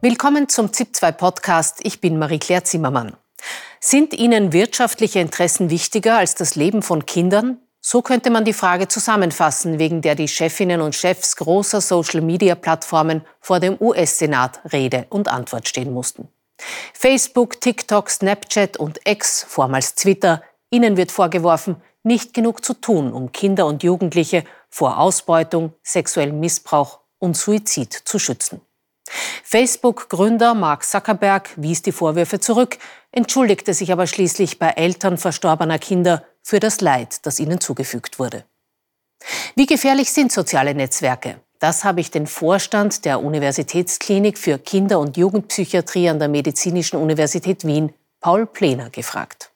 Willkommen zum ZIP2 Podcast. Ich bin Marie-Claire Zimmermann. Sind Ihnen wirtschaftliche Interessen wichtiger als das Leben von Kindern? So könnte man die Frage zusammenfassen, wegen der die Chefinnen und Chefs großer Social-Media-Plattformen vor dem US-Senat Rede und Antwort stehen mussten. Facebook, TikTok, Snapchat und X, vormals Twitter, ihnen wird vorgeworfen, nicht genug zu tun, um Kinder und Jugendliche vor Ausbeutung, sexuellem Missbrauch und Suizid zu schützen. Facebook-Gründer Mark Zuckerberg wies die Vorwürfe zurück, entschuldigte sich aber schließlich bei Eltern verstorbener Kinder für das Leid, das ihnen zugefügt wurde. Wie gefährlich sind soziale Netzwerke? Das habe ich den Vorstand der Universitätsklinik für Kinder- und Jugendpsychiatrie an der Medizinischen Universität Wien, Paul Plener, gefragt.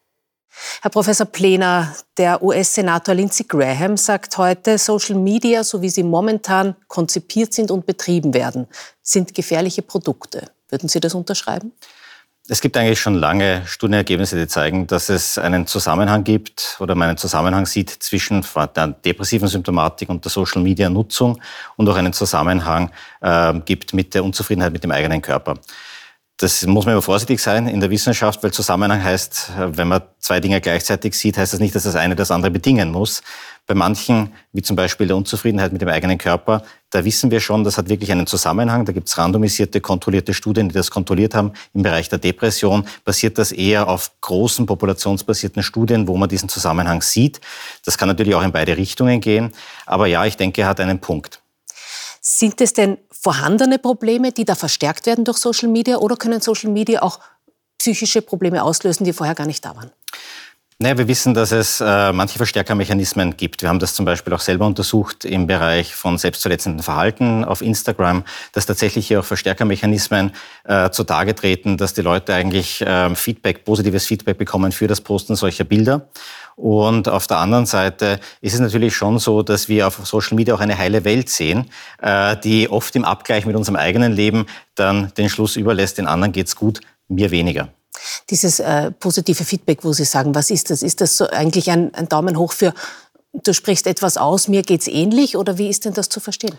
Herr Professor Plener, der US-Senator Lindsey Graham sagt heute, Social Media, so wie sie momentan konzipiert sind und betrieben werden, sind gefährliche Produkte. Würden Sie das unterschreiben? Es gibt eigentlich schon lange Studienergebnisse, die zeigen, dass es einen Zusammenhang gibt oder man einen Zusammenhang sieht zwischen der depressiven Symptomatik und der Social-Media-Nutzung und auch einen Zusammenhang äh, gibt mit der Unzufriedenheit mit dem eigenen Körper. Das muss man aber vorsichtig sein in der Wissenschaft, weil Zusammenhang heißt, wenn man zwei Dinge gleichzeitig sieht, heißt das nicht, dass das eine das andere bedingen muss. Bei manchen, wie zum Beispiel der Unzufriedenheit mit dem eigenen Körper, da wissen wir schon, das hat wirklich einen Zusammenhang. Da gibt es randomisierte, kontrollierte Studien, die das kontrolliert haben. Im Bereich der Depression basiert das eher auf großen populationsbasierten Studien, wo man diesen Zusammenhang sieht. Das kann natürlich auch in beide Richtungen gehen. Aber ja, ich denke, er hat einen Punkt. Sind es denn vorhandene Probleme, die da verstärkt werden durch Social Media oder können Social Media auch psychische Probleme auslösen, die vorher gar nicht da waren? Naja, wir wissen, dass es äh, manche Verstärkermechanismen gibt. Wir haben das zum Beispiel auch selber untersucht im Bereich von selbstverletzenden Verhalten auf Instagram, dass tatsächlich hier auch Verstärkermechanismen äh, zutage treten, dass die Leute eigentlich äh, Feedback, positives Feedback bekommen für das Posten solcher Bilder. Und auf der anderen Seite ist es natürlich schon so, dass wir auf Social Media auch eine heile Welt sehen, äh, die oft im Abgleich mit unserem eigenen Leben dann den Schluss überlässt, den anderen geht's gut, mir weniger. Dieses äh, positive Feedback, wo Sie sagen, was ist das? Ist das so eigentlich ein, ein Daumen hoch für, du sprichst etwas aus, mir geht's ähnlich oder wie ist denn das zu verstehen?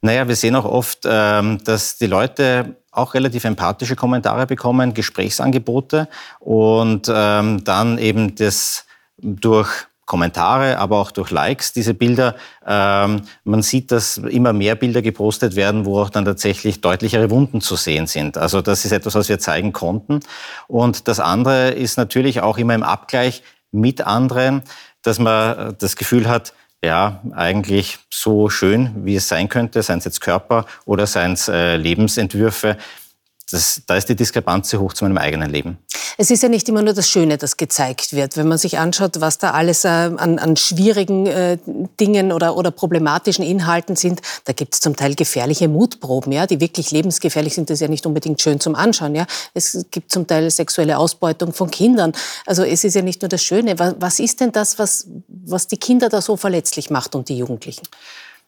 Naja, wir sehen auch oft, ähm, dass die Leute auch relativ empathische Kommentare bekommen, Gesprächsangebote und ähm, dann eben das durch Kommentare, aber auch durch Likes, diese Bilder. Ähm, man sieht, dass immer mehr Bilder gepostet werden, wo auch dann tatsächlich deutlichere Wunden zu sehen sind. Also das ist etwas, was wir zeigen konnten. Und das andere ist natürlich auch immer im Abgleich mit anderen, dass man das Gefühl hat, ja, eigentlich so schön, wie es sein könnte, seien es jetzt Körper oder seien es äh, Lebensentwürfe, das, da ist die Diskrepanz sehr hoch zu meinem eigenen Leben. Es ist ja nicht immer nur das Schöne, das gezeigt wird. Wenn man sich anschaut, was da alles äh, an, an, schwierigen äh, Dingen oder, oder, problematischen Inhalten sind, da gibt es zum Teil gefährliche Mutproben, ja, die wirklich lebensgefährlich sind. Das ist ja nicht unbedingt schön zum Anschauen. Ja. Es gibt zum Teil sexuelle Ausbeutung von Kindern. Also es ist ja nicht nur das Schöne. Was, was ist denn das, was, was die Kinder da so verletzlich macht und die Jugendlichen?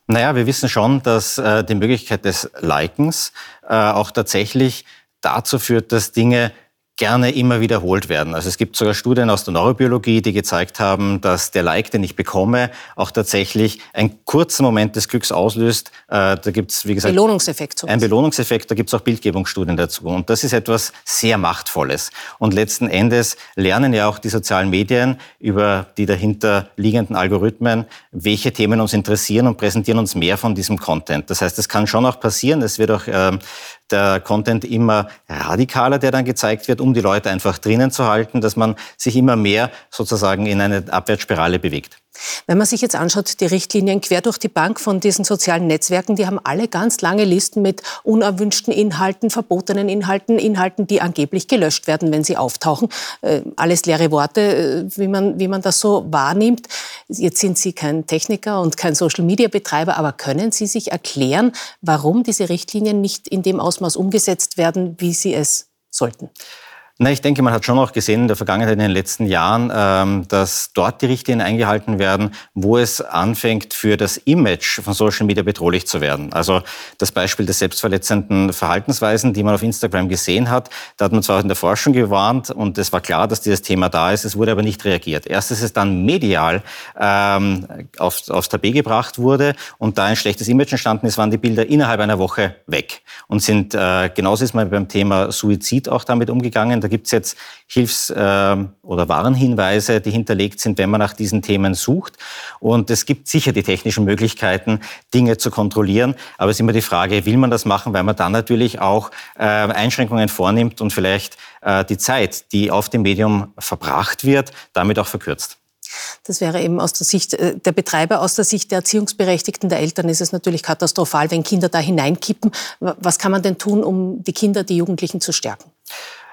Naja, wir wissen schon, dass äh, die Möglichkeit des Likens äh, auch tatsächlich dazu führt, dass Dinge gerne immer wiederholt werden. Also es gibt sogar Studien aus der Neurobiologie, die gezeigt haben, dass der Like, den ich bekomme, auch tatsächlich einen kurzen Moment des Glücks auslöst. Äh, da gibt es, wie gesagt, Belohnungseffekt. Sowas. Ein Belohnungseffekt. Da gibt es auch Bildgebungsstudien dazu. Und das ist etwas sehr Machtvolles. Und letzten Endes lernen ja auch die sozialen Medien über die dahinter liegenden Algorithmen, welche Themen uns interessieren und präsentieren uns mehr von diesem Content. Das heißt, es kann schon auch passieren. Es wird auch ähm, der Content immer radikaler, der dann gezeigt wird, um die Leute einfach drinnen zu halten, dass man sich immer mehr sozusagen in eine Abwärtsspirale bewegt. Wenn man sich jetzt anschaut, die Richtlinien quer durch die Bank von diesen sozialen Netzwerken, die haben alle ganz lange Listen mit unerwünschten Inhalten, verbotenen Inhalten, Inhalten, die angeblich gelöscht werden, wenn sie auftauchen. Äh, alles leere Worte, äh, wie man, wie man das so wahrnimmt. Jetzt sind Sie kein Techniker und kein Social-Media-Betreiber, aber können Sie sich erklären, warum diese Richtlinien nicht in dem Ausmaß umgesetzt werden, wie sie es sollten? Na, ich denke, man hat schon auch gesehen in der Vergangenheit, in den letzten Jahren, ähm, dass dort die Richtlinien eingehalten werden, wo es anfängt, für das Image von Social Media bedrohlich zu werden. Also das Beispiel des selbstverletzenden Verhaltensweisen, die man auf Instagram gesehen hat, da hat man zwar in der Forschung gewarnt und es war klar, dass dieses Thema da ist, es wurde aber nicht reagiert. Erst ist es dann medial ähm, auf, aufs Tapet gebracht wurde und da ein schlechtes Image entstanden ist, waren die Bilder innerhalb einer Woche weg und sind, äh, genauso ist man beim Thema Suizid auch damit umgegangen da gibt es jetzt Hilfs- äh, oder Warnhinweise, die hinterlegt sind, wenn man nach diesen Themen sucht. Und es gibt sicher die technischen Möglichkeiten, Dinge zu kontrollieren. Aber es ist immer die Frage, will man das machen, weil man dann natürlich auch äh, Einschränkungen vornimmt und vielleicht äh, die Zeit, die auf dem Medium verbracht wird, damit auch verkürzt. Das wäre eben aus der Sicht äh, der Betreiber, aus der Sicht der Erziehungsberechtigten der Eltern ist es natürlich katastrophal, wenn Kinder da hineinkippen. Was kann man denn tun, um die Kinder, die Jugendlichen zu stärken?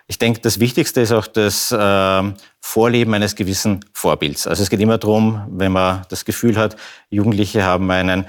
Ich denke, das Wichtigste ist auch das äh, Vorleben eines gewissen Vorbilds. Also es geht immer darum, wenn man das Gefühl hat, Jugendliche haben einen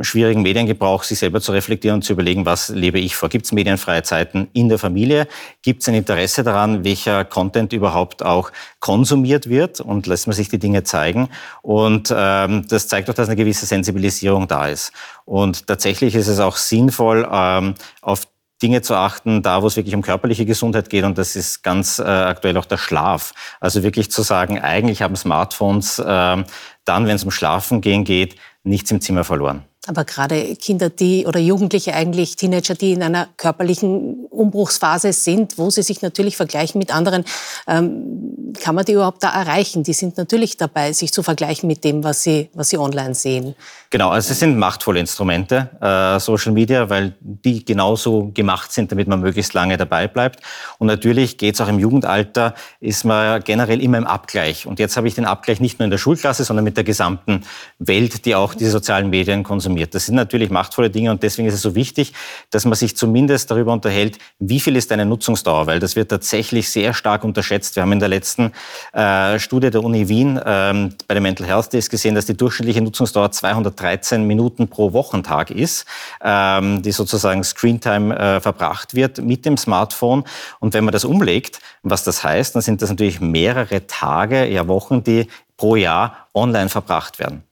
schwierigen Mediengebrauch, sich selber zu reflektieren und zu überlegen, was lebe ich vor? Gibt es medienfreie Zeiten in der Familie? Gibt es ein Interesse daran, welcher Content überhaupt auch konsumiert wird? Und lässt man sich die Dinge zeigen? Und ähm, das zeigt auch, dass eine gewisse Sensibilisierung da ist. Und tatsächlich ist es auch sinnvoll, ähm, auf Dinge zu achten, da wo es wirklich um körperliche Gesundheit geht und das ist ganz äh, aktuell auch der Schlaf. Also wirklich zu sagen, eigentlich haben Smartphones äh, dann, wenn es um Schlafen gehen geht, nichts im Zimmer verloren. Aber gerade Kinder, die oder Jugendliche eigentlich, Teenager, die in einer körperlichen Umbruchsphase sind, wo sie sich natürlich vergleichen mit anderen, ähm, kann man die überhaupt da erreichen? Die sind natürlich dabei, sich zu vergleichen mit dem, was sie, was sie online sehen. Genau, also es sind machtvolle Instrumente, äh, Social Media, weil die genauso gemacht sind, damit man möglichst lange dabei bleibt. Und natürlich geht es auch im Jugendalter, ist man generell immer im Abgleich. Und jetzt habe ich den Abgleich nicht nur in der Schulklasse, sondern mit der gesamten Welt, die auch diese sozialen Medien konsumiert. Das sind natürlich machtvolle Dinge und deswegen ist es so wichtig, dass man sich zumindest darüber unterhält, wie viel ist eine Nutzungsdauer, weil das wird tatsächlich sehr stark unterschätzt. Wir haben in der letzten äh, Studie der Uni Wien ähm, bei den Mental Health Days gesehen, dass die durchschnittliche Nutzungsdauer 213 Minuten pro Wochentag ist, ähm, die sozusagen Screentime äh, verbracht wird mit dem Smartphone. Und wenn man das umlegt, was das heißt, dann sind das natürlich mehrere Tage, ja Wochen, die pro Jahr online verbracht werden.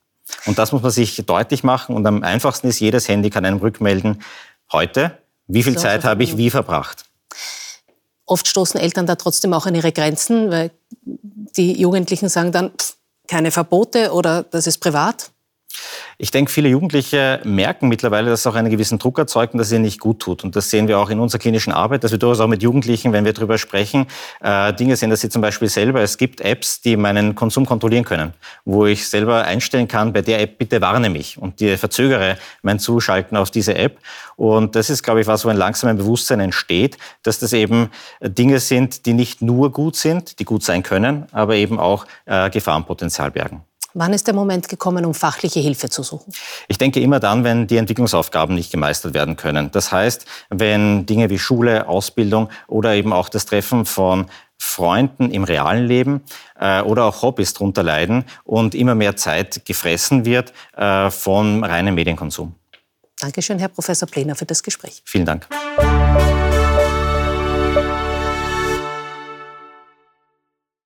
Und das muss man sich deutlich machen. Und am einfachsten ist, jedes Handy kann einem rückmelden, heute, wie viel so, Zeit habe ich wie verbracht. Oft stoßen Eltern da trotzdem auch an ihre Grenzen, weil die Jugendlichen sagen dann, pff, keine Verbote oder das ist privat. Ich denke, viele Jugendliche merken mittlerweile, dass es auch einen gewissen Druck erzeugt und dass es ihnen nicht gut tut. Und das sehen wir auch in unserer klinischen Arbeit, dass wir durchaus auch mit Jugendlichen, wenn wir darüber sprechen, äh, Dinge sehen, dass sie zum Beispiel selber, es gibt Apps, die meinen Konsum kontrollieren können, wo ich selber einstellen kann, bei der App bitte warne mich und die verzögere mein Zuschalten auf diese App. Und das ist, glaube ich, was, wo ein langsames Bewusstsein entsteht, dass das eben Dinge sind, die nicht nur gut sind, die gut sein können, aber eben auch äh, Gefahrenpotenzial bergen. Wann ist der Moment gekommen, um fachliche Hilfe zu suchen? Ich denke immer dann, wenn die Entwicklungsaufgaben nicht gemeistert werden können. Das heißt, wenn Dinge wie Schule, Ausbildung oder eben auch das Treffen von Freunden im realen Leben äh, oder auch Hobbys darunter leiden und immer mehr Zeit gefressen wird äh, vom reinen Medienkonsum. Dankeschön, Herr Professor Plener, für das Gespräch. Vielen Dank.